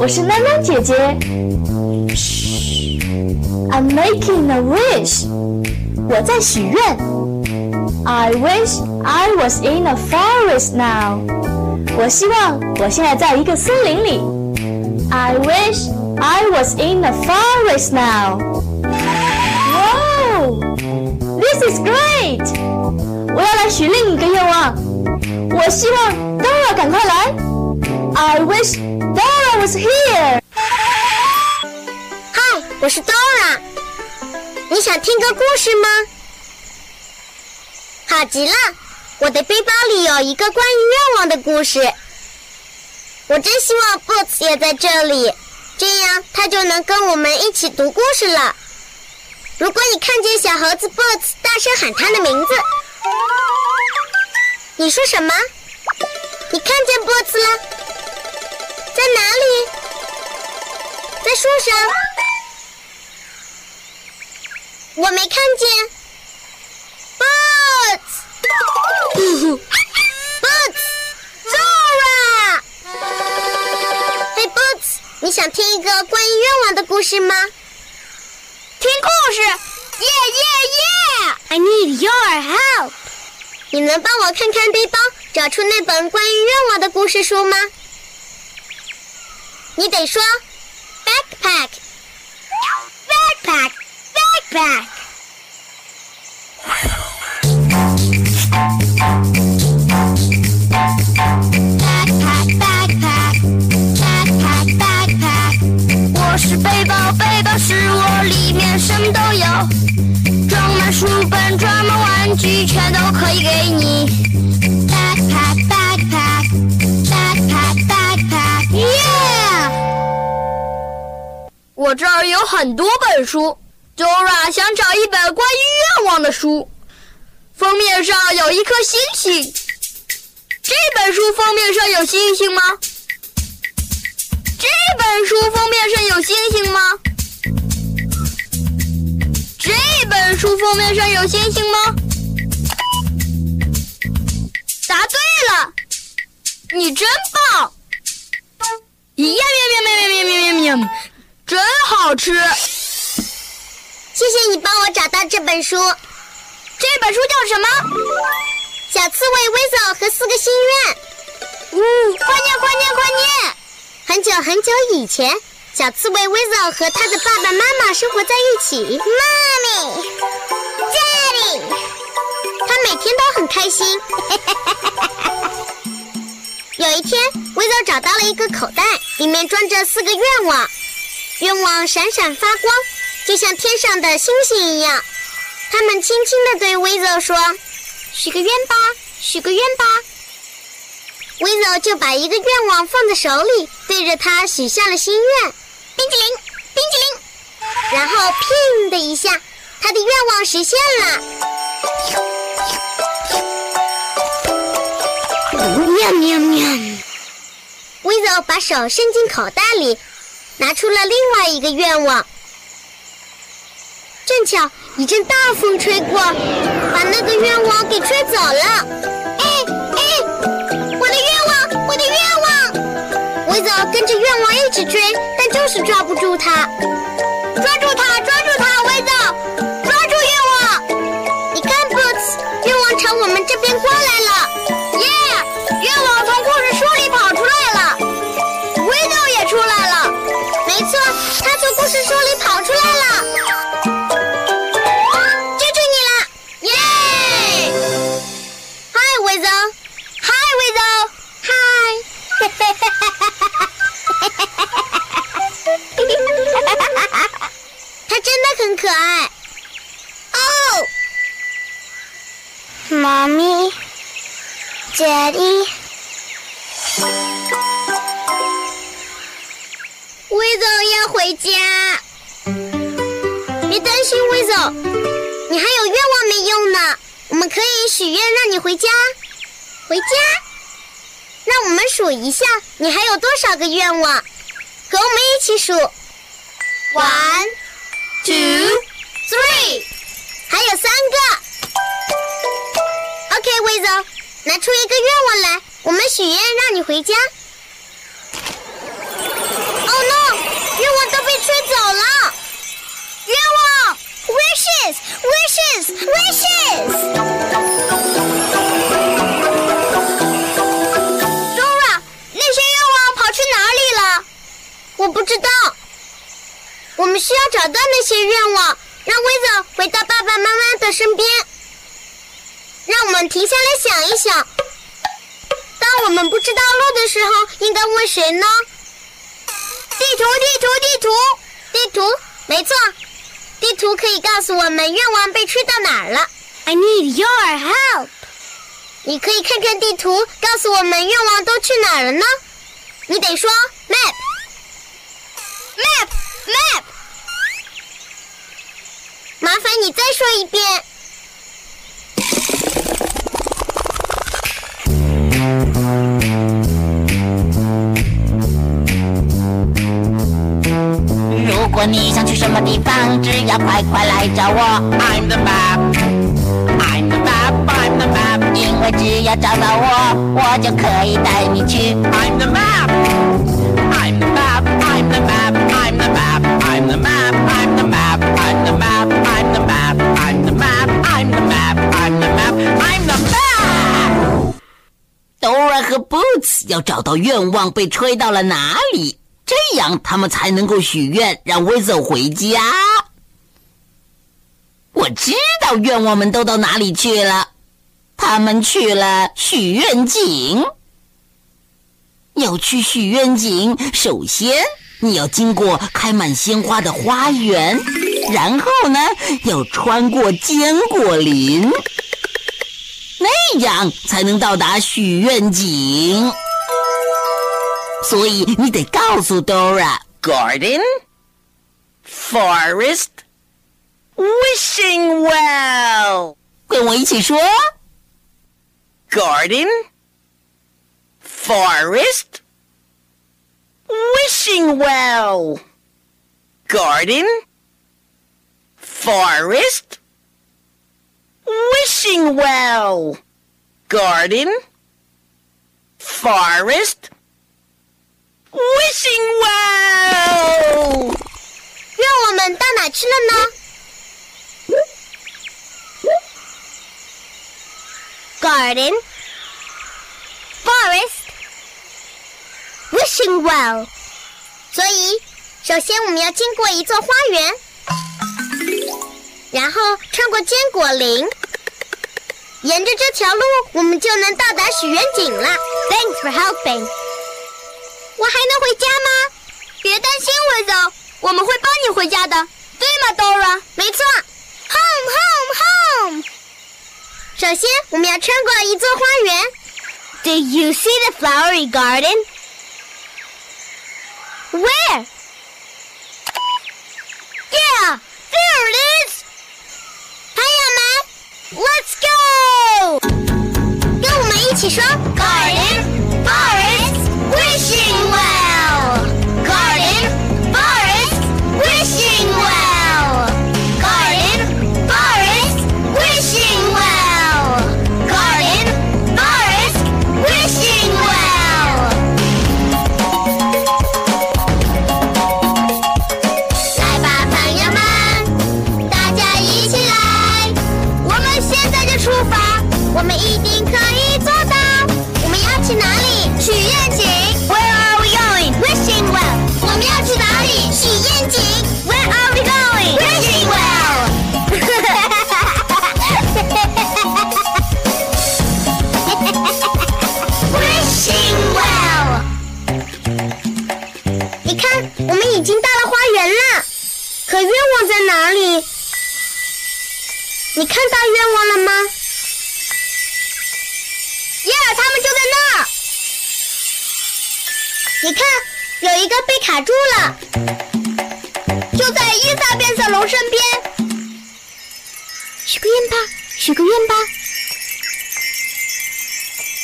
我是囡囡姐姐。嘘，I'm making a wish。我在许愿。I wish I was in a forest now。我希望我现在在一个森林里。I wish I was in a forest now。Wow，this is great。我要来许另一个愿望。我希望 Dora 赶快来。I wish。 Was here. 嗨，我是 Dora。你想听个故事吗？好极了，我的背包里有一个关于愿望的故事。我真希望 Boots 也在这里，这样他就能跟我们一起读故事了。如果你看见小猴子 Boots，大声喊他的名字。你说什么？你看见 Boots 了？在哪里？在树上。我没看见。Boots，Boots，Zora。嘿，Boots，你想听一个关于愿望的故事吗？听故事，耶耶耶！I need your help。你能帮我看看背包，找出那本关于愿望的故事书吗？你得说，backpack，backpack，backpack。有很多本书，Dora 想找一本关于愿望的书。封面上有一颗星星，这本书封面上有星星吗？这本书封面上有星星吗？这本书封面上有星星吗？答对了，你真棒！呀喵喵喵喵喵喵喵！真好吃！谢谢你帮我找到这本书。这本书叫什么？小刺猬威佐和四个心愿。嗯，快念快念快念！很久很久以前，小刺猬威佐和他的爸爸妈妈生活在一起。妈咪，Daddy，他每天都很开心。有一天，威佐找到了一个口袋，里面装着四个愿望。愿望闪闪发光，就像天上的星星一样。他们轻轻地对威泽说：“许个愿吧，许个愿吧。”威泽就把一个愿望放在手里，对着他许下了心愿：“冰淇淋，冰淇淋。”然后“砰”的一下，他的愿望实现了。喵喵喵！威泽把手伸进口袋里。拿出了另外一个愿望，正巧一阵大风吹过，把那个愿望给吹走了。哎哎，我的愿望，我的愿望！维泽跟着愿望一直追，但就是抓不住它。抓住它，抓少个愿望？和我们一起数：one, two, three，还有三个。OK，威走，拿出一个愿望来，我们许愿让你回家。Oh no！愿望都被吹走了。愿望，wishes，wishes，wishes。我不知道。我们需要找到那些愿望，让威泽回到爸爸妈妈的身边。让我们停下来想一想，当我们不知道路的时候，应该问谁呢？地图，地图，地图，地图，没错，地图可以告诉我们愿望被吹到哪儿了。I need your help。你可以看看地图，告诉我们愿望都去哪儿了呢？你得说 Map，Map，。麻烦你再说一遍。如果你想去什么地方，只要快快来找我。I'm the map, I'm the map, I'm the map。因为只要找到我，我就可以带你去。I'm the map, 和 Boots 要找到愿望被吹到了哪里。这样他们才能够许愿让威走回家。我知道愿望们都到哪里去了，他们去了许愿井。要去许愿井，首先你要经过开满鲜花的花园，然后呢要穿过坚果林，那样才能到达许愿井。所以你得告诉 Dora：garden, forest, wishing well。跟我一起说：garden, forest, wishing well。garden, forest, Wishing well。garden, forest。Wishing well，愿望们到哪去了呢？Garden, forest, wishing well。所以，首先我们要经过一座花园，然后穿过坚果林，沿着这条路，我们就能到达许愿井了。Thanks for helping。我还能回家吗？别担心，威走，我们会帮你回家的，对吗，Dora？没错，Home, home, home。首先，我们要穿过一座花园。Do you see the flowery garden? Where? Yeah, there it is. 朋友们，Let's go！ 气身高二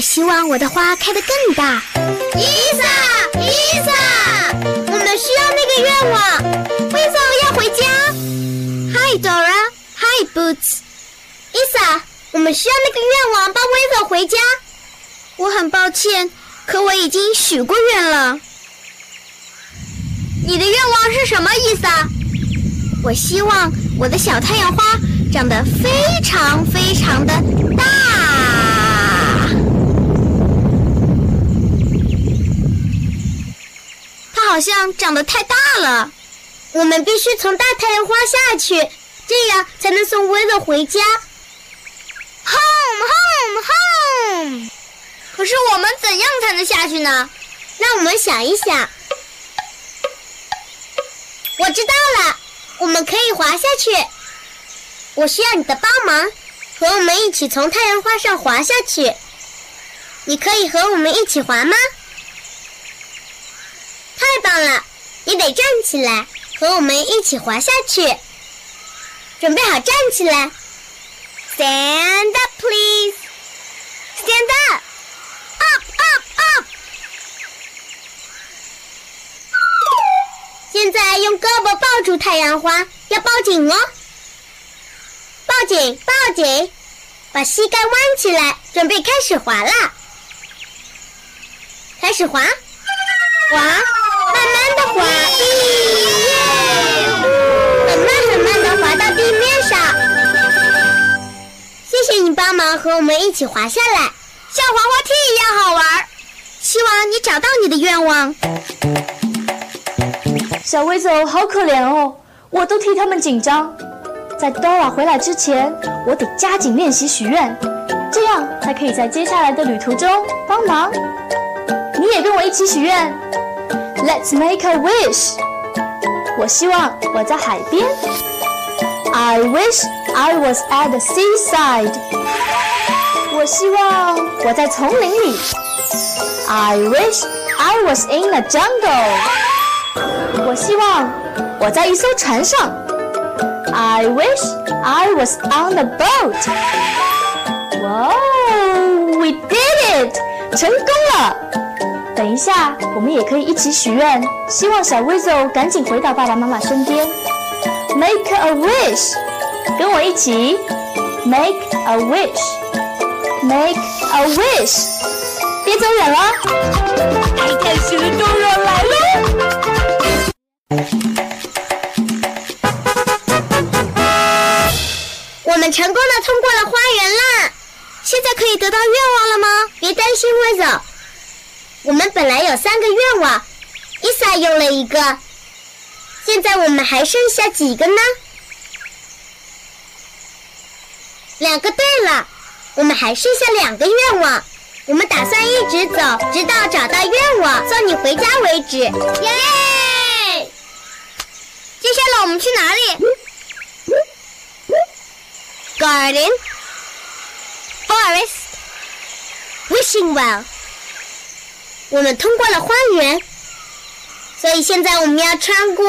我希望我的花开得更大。伊萨，伊萨，我们需要那个愿望。威走要回家。Hi Dora，Hi Boots。伊萨，我们需要那个愿望帮威走回家。我很抱歉，可我已经许过愿了。你的愿望是什么，伊萨？我希望我的小太阳花长得非常非常的大。它好像长得太大了。我们必须从大太阳花下去，这样才能送威乐回家。Home, home, home。可是我们怎样才能下去呢？让我们想一想。我知道了，我们可以滑下去。我需要你的帮忙，和我们一起从太阳花上滑下去。你可以和我们一起滑吗？太棒了！你得站起来，和我们一起滑下去。准备好站起来。Stand up, please. Stand up. Up, up, up. 现在用胳膊抱住太阳花，要抱紧哦。抱紧，抱紧，把膝盖弯起来，准备开始滑了。开始滑，滑，慢的滑，耶！很慢很慢的滑到地面上。谢谢你帮忙和我们一起滑下来，像滑滑梯一样好玩。希望你找到你的愿望。小威走好可怜哦，我都替他们紧张。在 Dora 回来之前，我得加紧练习许愿，这样才可以在接下来的旅途中帮忙。你也跟我一起许愿 ，Let's make a wish。我希望我在海边，I wish I was at the seaside。我希望我在丛林里，I wish I was in a jungle。我希望我在一艘船上，I wish I was on a boat。哇，We did it，成功了！ 等一下，我们也可以一起许愿，希望小 Weasel 赶紧回到爸爸妈妈身边。Make a wish，跟我一起，Make a wish，Make a wish，别走远了，爱看书的动人来了。我们成功的通过了花园啦！现在可以得到愿望了吗？别担心，威走。我们本来有三个愿望，伊萨用了一个，现在我们还剩下几个呢？两个。对了，我们还剩下两个愿望。我们打算一直走，直到找到愿望，送你回家为止。耶！接下来我们去哪里？Garden, forest, wishing well。我们通过了花园，所以现在我们要穿过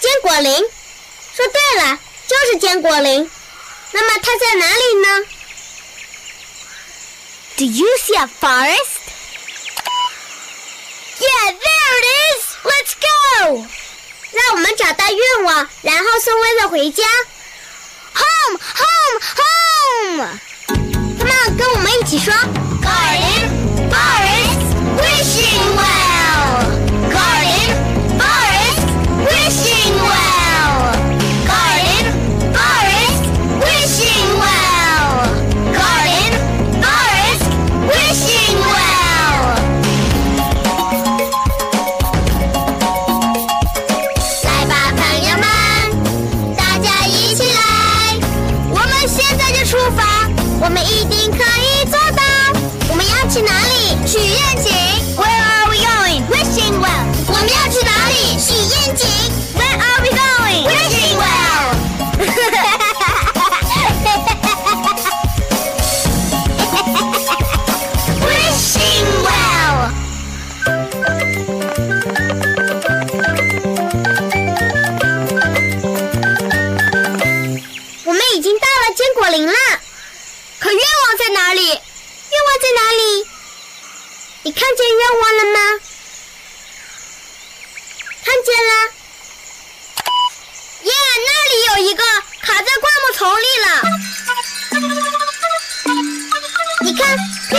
坚果林。说对了，就是坚果林。那么它在哪里呢？Do you see a forest? Yeah, there it is. Let's go. 让我们找到愿望，然后送威乐回家。Home, home, home. Come on，跟我们一起说。Garden, 是因为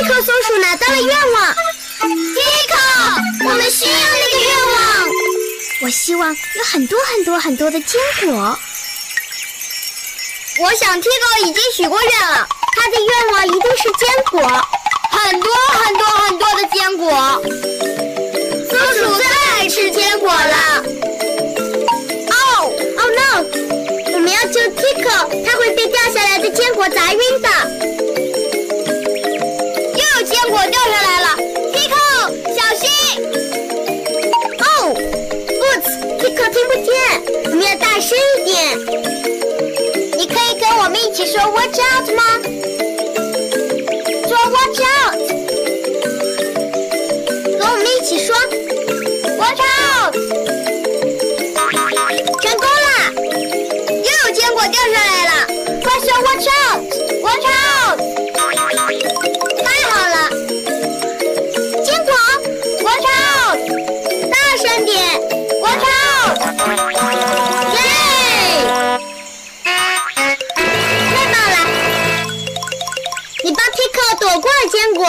克松鼠拿到了愿望。皮克，我们需要那个愿望。我希望有很多很多很多的坚果。我想 Tico 已经许过愿了，他的愿望一定是坚果，很多很多很多的坚果。松鼠最爱吃坚果了。Oh oh no！我们要救 Tico，他会被掉下来的坚果砸晕的。一起说 “Watch out” 吗？说 “Watch out”，过了坚果。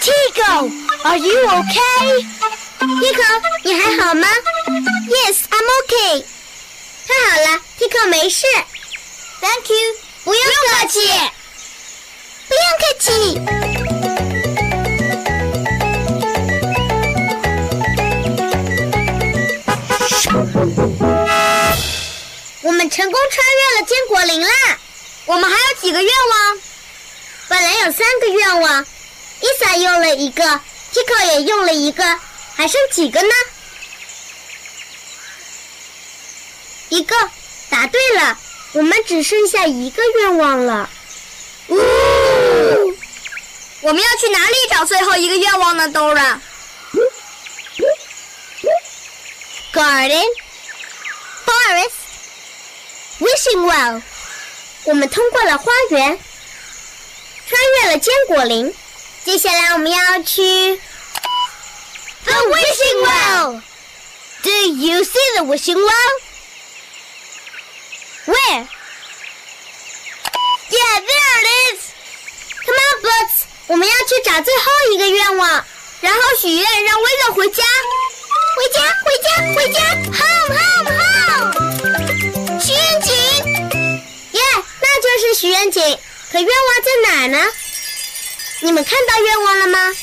Tico，Are you okay？Tico，你还好吗？Yes，I'm okay。太好了，Tico 没事。Thank you，不用客气，不用客气。我们成功穿越了坚果林啦！ 我们还有几个愿望？本来有三个愿望，伊萨用了一个，Tico 也用了一个，还剩几个呢？一个，答对了，我们只剩下一个愿望了。呜！我们要去哪里找最后一个愿望呢？Dora？Garden？Forest？Wishing well。我们通过了花园，穿越了坚果林，接下来我们要去 The Wishing Well。Do you see the wishing well? Where? Yeah, there it is. Come on, Boots，我们要去找最后一个愿望，然后许愿让威乐回家，回家，回家，回家，Home, 是许愿井，可愿望在哪呢？你们看到愿望了吗？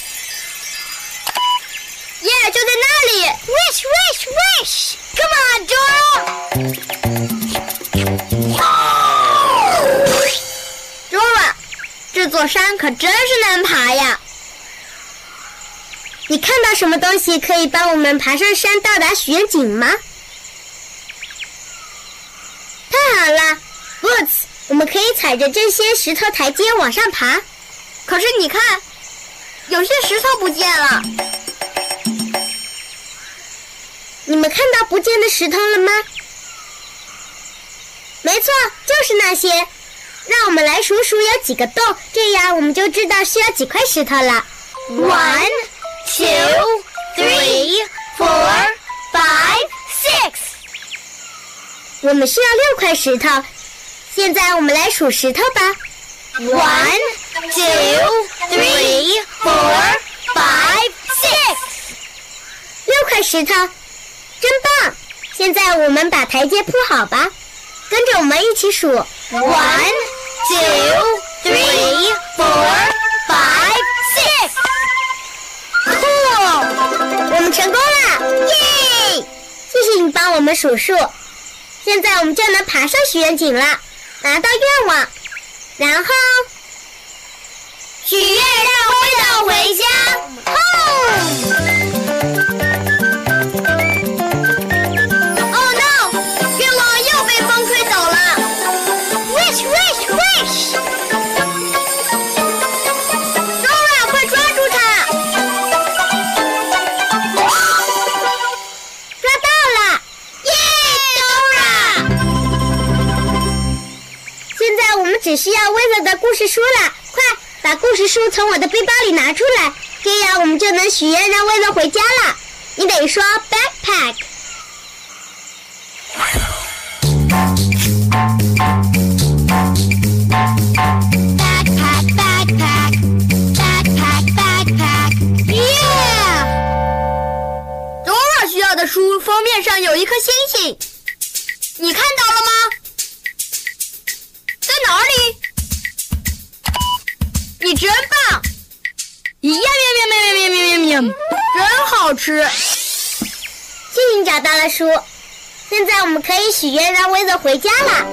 耶，就在那里！Wish, wish, wish！Come on, Dora！Dora，这座山可真是难爬呀！你看到什么东西可以帮我们爬上山，到达许愿井吗？太好了，Boots！我们可以踩着这些石头台阶往上爬，可是你看，有些石头不见了。你们看到不见的石头了吗？没错，就是那些。让我们来数数有几个洞，这样我们就知道需要几块石头了。One, two, three, four, five, six。我们需要六块石头。现在我们来数石头吧。One, two, three, four, five, six。六块石头，真棒！现在我们把台阶铺好吧，跟着我们一起数。One, two, three, four, five, six。Cool！我们成功了，耶！谢谢你帮我们数数。现在我们就能爬上许愿井了。拿到愿望，然后许愿让灰豆回家。只需要威泽的故事书了。快把故事书从我的背包里拿出来，这样我们就能许愿让威泽回家了。你得说 backpack。backpack backpack backpack backpack yeah。多尔需要的书封面上有一颗星星，你看到了吗？在哪里？你真棒！呀呀呀呀呀呀呀呀！真好吃！谢谢你找到了书，现在我们可以许愿让威泽回家了。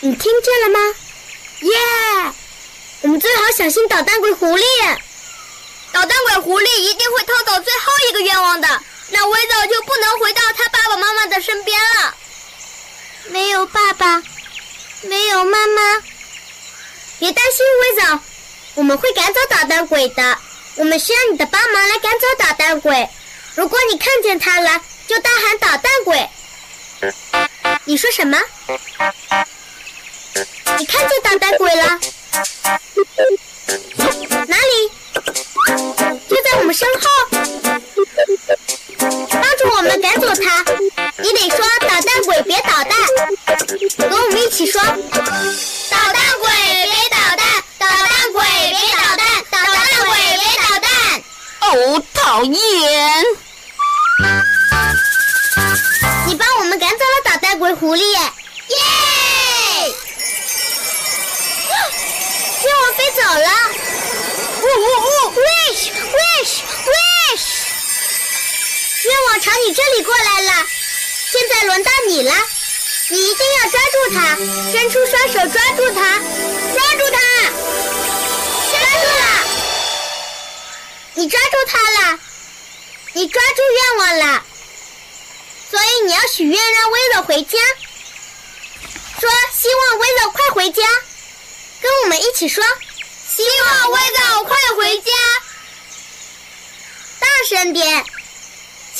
你听见了吗？耶！我们最好小心捣蛋鬼狐狸。捣蛋鬼狐狸一定会偷走最后一个愿望的，那威泽就不能回到他爸爸妈妈的身边了。没有爸爸，没有妈妈，别担心，威总，我们会赶走捣蛋鬼的。我们需要你的帮忙来赶走捣蛋鬼。如果你看见他了，就大喊捣蛋鬼。你说什么？你看见捣蛋鬼了？哪里？就在我们身后，我们赶走他。你得说“捣蛋鬼别捣蛋”，和我们一起说：“捣蛋鬼别捣蛋，捣蛋鬼别捣蛋，捣蛋鬼别捣蛋。”哦，讨厌！你帮我们赶走了捣蛋鬼狐狸，耶！天王飞走了。呜呜呜！Wish wish wish！愿望朝你这里过来了，现在轮到你了，你一定要抓住它，伸出双手抓住它，抓住它，抓住了！你抓住它了，你抓住愿望了，所以你要许愿让威乐回家，说希望威乐快回家，跟我们一起说。希望威泽快回家，大声点！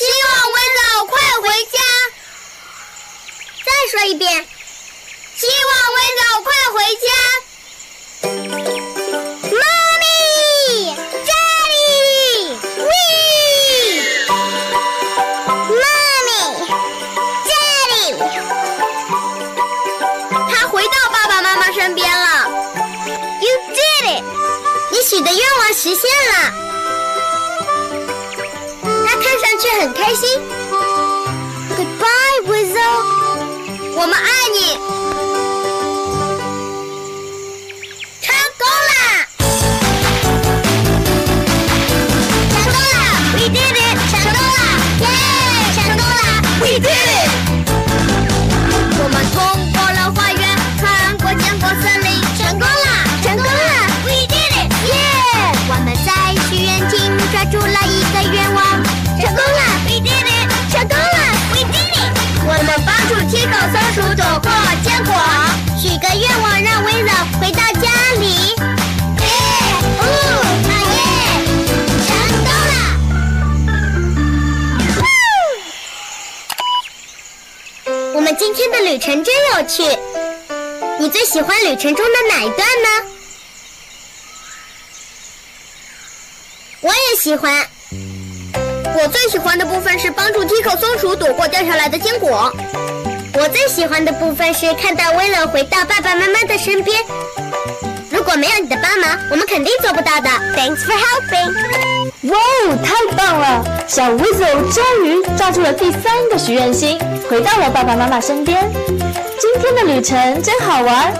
希望威总快回家。再说一遍，希望威总快回家。Mommy，这里你。Mommy，这里。他回到爸爸妈妈身边了。You did it，你许的愿望实现。开心。程真有趣，你最喜欢旅程中的哪一段呢？我也喜欢。我最喜欢的部分是帮助 Tico 松鼠躲过掉下来的坚果。我最喜欢的部分是看到威乐回到爸爸妈妈的身边。如果没有你的帮忙，我们肯定做不到的。Thanks for helping。哇哦，太棒了！小 w i z z o 终于抓住了第三个许愿星，回到了爸爸妈妈身边。今天的旅程真好玩。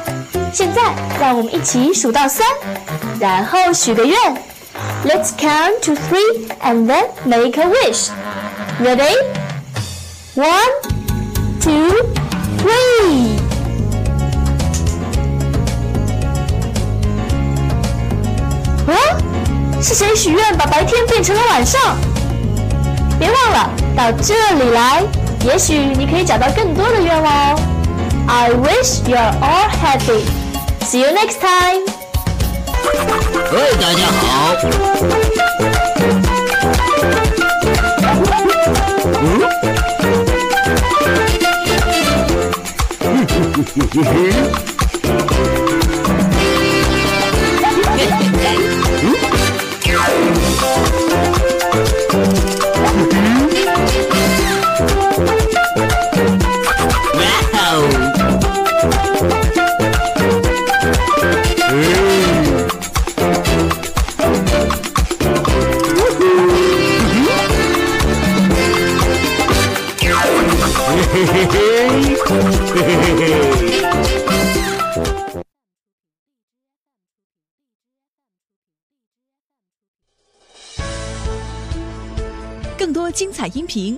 现在让我们一起数到三，然后许个愿。Let's count to three and then make a wish. Ready? One, two, three. 是谁许愿把白天变成了晚上？别忘了到这里来，也许你可以找到更多的愿望哦。I wish you're all happy. See you next time. 嗨，大家好。嗯。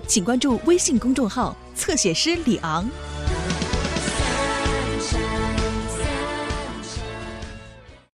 请关注微信公众号“侧写师李昂”。